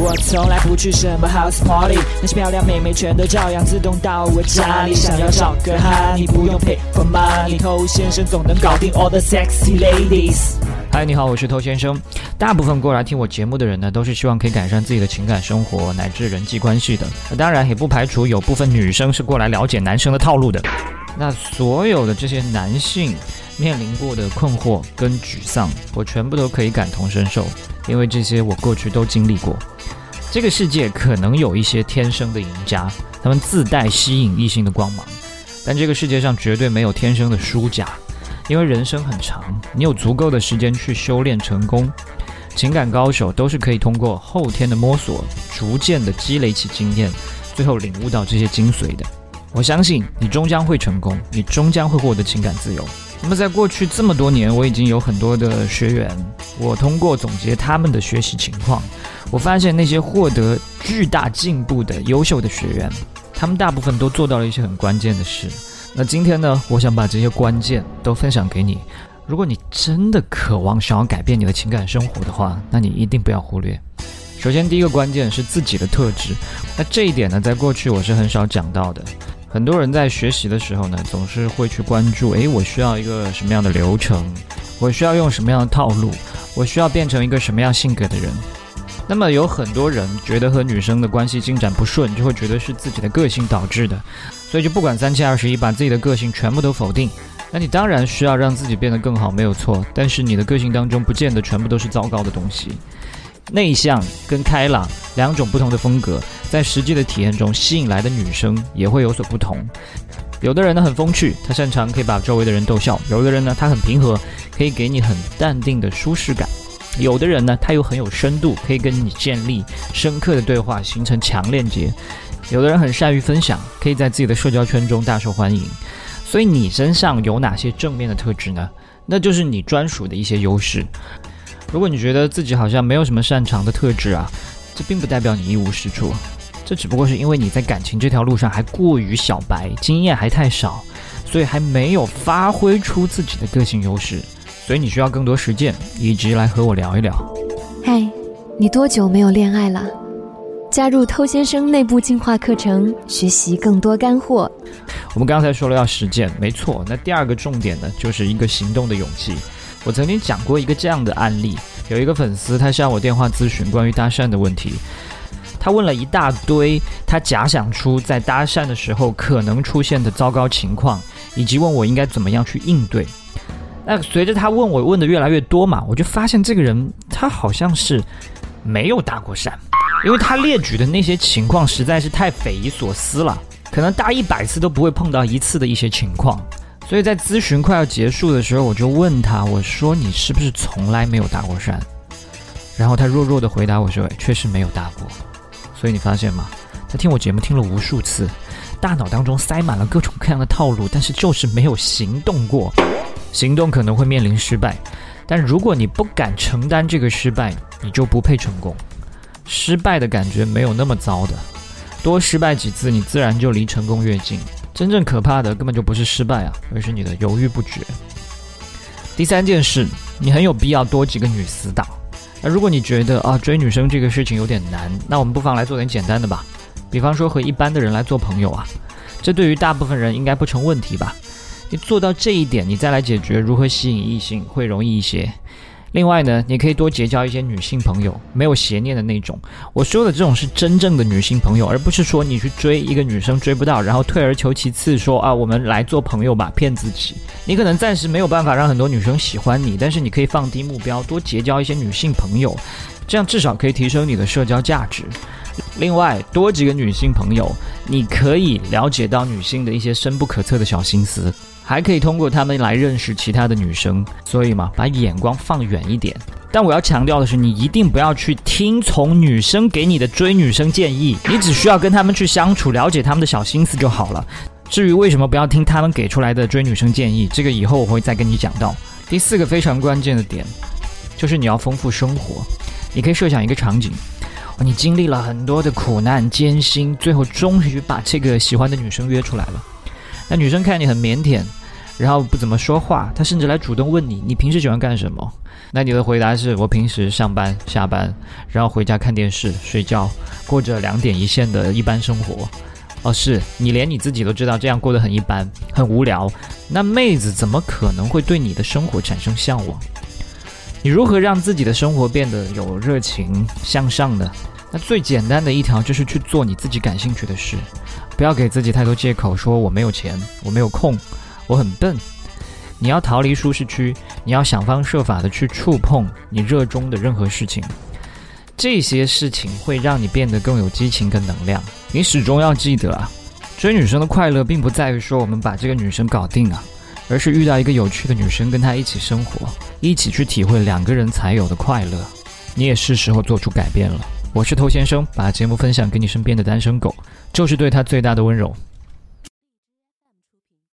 我从来不去什么 house party，那些漂亮妹妹全都照样自动到我家里。想要找个哈，你不用 pay for money，偷先生总能搞定 all the sexy ladies。嗨，你好，我是偷先生。大部分过来听我节目的人呢，都是希望可以改善自己的情感生活乃至人际关系的。那当然也不排除有部分女生是过来了解男生的套路的。那所有的这些男性面临过的困惑跟沮丧，我全部都可以感同身受，因为这些我过去都经历过。这个世界可能有一些天生的赢家，他们自带吸引异性的光芒，但这个世界上绝对没有天生的输家，因为人生很长，你有足够的时间去修炼成功。情感高手都是可以通过后天的摸索，逐渐的积累起经验，最后领悟到这些精髓的。我相信你终将会成功，你终将会获得情感自由。那么在过去这么多年，我已经有很多的学员，我通过总结他们的学习情况。我发现那些获得巨大进步的优秀的学员，他们大部分都做到了一些很关键的事。那今天呢，我想把这些关键都分享给你。如果你真的渴望想要改变你的情感生活的话，那你一定不要忽略。首先，第一个关键是自己的特质。那这一点呢，在过去我是很少讲到的。很多人在学习的时候呢，总是会去关注：诶，我需要一个什么样的流程？我需要用什么样的套路？我需要变成一个什么样性格的人？那么有很多人觉得和女生的关系进展不顺，就会觉得是自己的个性导致的，所以就不管三七二十一，把自己的个性全部都否定。那你当然需要让自己变得更好，没有错。但是你的个性当中不见得全部都是糟糕的东西。内向跟开朗两种不同的风格，在实际的体验中吸引来的女生也会有所不同。有的人呢很风趣，他擅长可以把周围的人逗笑；有的人呢他很平和，可以给你很淡定的舒适感。有的人呢，他又很有深度，可以跟你建立深刻的对话，形成强链接。有的人很善于分享，可以在自己的社交圈中大受欢迎。所以你身上有哪些正面的特质呢？那就是你专属的一些优势。如果你觉得自己好像没有什么擅长的特质啊，这并不代表你一无是处，这只不过是因为你在感情这条路上还过于小白，经验还太少，所以还没有发挥出自己的个性优势。所以你需要更多实践，以及来和我聊一聊。嗨，你多久没有恋爱了？加入偷先生内部进化课程，学习更多干货。我们刚才说了要实践，没错。那第二个重点呢，就是一个行动的勇气。我曾经讲过一个这样的案例，有一个粉丝他向我电话咨询关于搭讪的问题，他问了一大堆，他假想出在搭讪的时候可能出现的糟糕情况，以及问我应该怎么样去应对。那随着他问我问的越来越多嘛，我就发现这个人他好像是没有搭过讪，因为他列举的那些情况实在是太匪夷所思了，可能搭一百次都不会碰到一次的一些情况。所以在咨询快要结束的时候，我就问他，我说你是不是从来没有搭过讪？然后他弱弱的回答我说，确实没有搭过。所以你发现吗？他听我节目听了无数次，大脑当中塞满了各种各样的套路，但是就是没有行动过。行动可能会面临失败，但如果你不敢承担这个失败，你就不配成功。失败的感觉没有那么糟的，多失败几次，你自然就离成功越近。真正可怕的根本就不是失败啊，而是你的犹豫不决。第三件事，你很有必要多几个女死党。那如果你觉得啊追女生这个事情有点难，那我们不妨来做点简单的吧，比方说和一般的人来做朋友啊，这对于大部分人应该不成问题吧。你做到这一点，你再来解决如何吸引异性会容易一些。另外呢，你可以多结交一些女性朋友，没有邪念的那种。我说的这种是真正的女性朋友，而不是说你去追一个女生追不到，然后退而求其次说啊，我们来做朋友吧，骗自己。你可能暂时没有办法让很多女生喜欢你，但是你可以放低目标，多结交一些女性朋友，这样至少可以提升你的社交价值。另外，多几个女性朋友，你可以了解到女性的一些深不可测的小心思。还可以通过他们来认识其他的女生，所以嘛，把眼光放远一点。但我要强调的是，你一定不要去听从女生给你的追女生建议，你只需要跟他们去相处，了解他们的小心思就好了。至于为什么不要听他们给出来的追女生建议，这个以后我会再跟你讲到。第四个非常关键的点，就是你要丰富生活。你可以设想一个场景，你经历了很多的苦难艰辛，最后终于把这个喜欢的女生约出来了。那女生看你很腼腆。然后不怎么说话，他甚至来主动问你，你平时喜欢干什么？那你的回答是我平时上班下班，然后回家看电视睡觉，过着两点一线的一般生活。哦，是你连你自己都知道这样过得很一般，很无聊。那妹子怎么可能会对你的生活产生向往？你如何让自己的生活变得有热情向上的？那最简单的一条就是去做你自己感兴趣的事，不要给自己太多借口，说我没有钱，我没有空，我很笨。你要逃离舒适区，你要想方设法的去触碰你热衷的任何事情。这些事情会让你变得更有激情跟能量。你始终要记得啊，追女生的快乐并不在于说我们把这个女生搞定啊，而是遇到一个有趣的女生，跟她一起生活，一起去体会两个人才有的快乐。你也是时候做出改变了。我是头先生，把节目分享给你身边的单身狗，就是对他最大的温柔。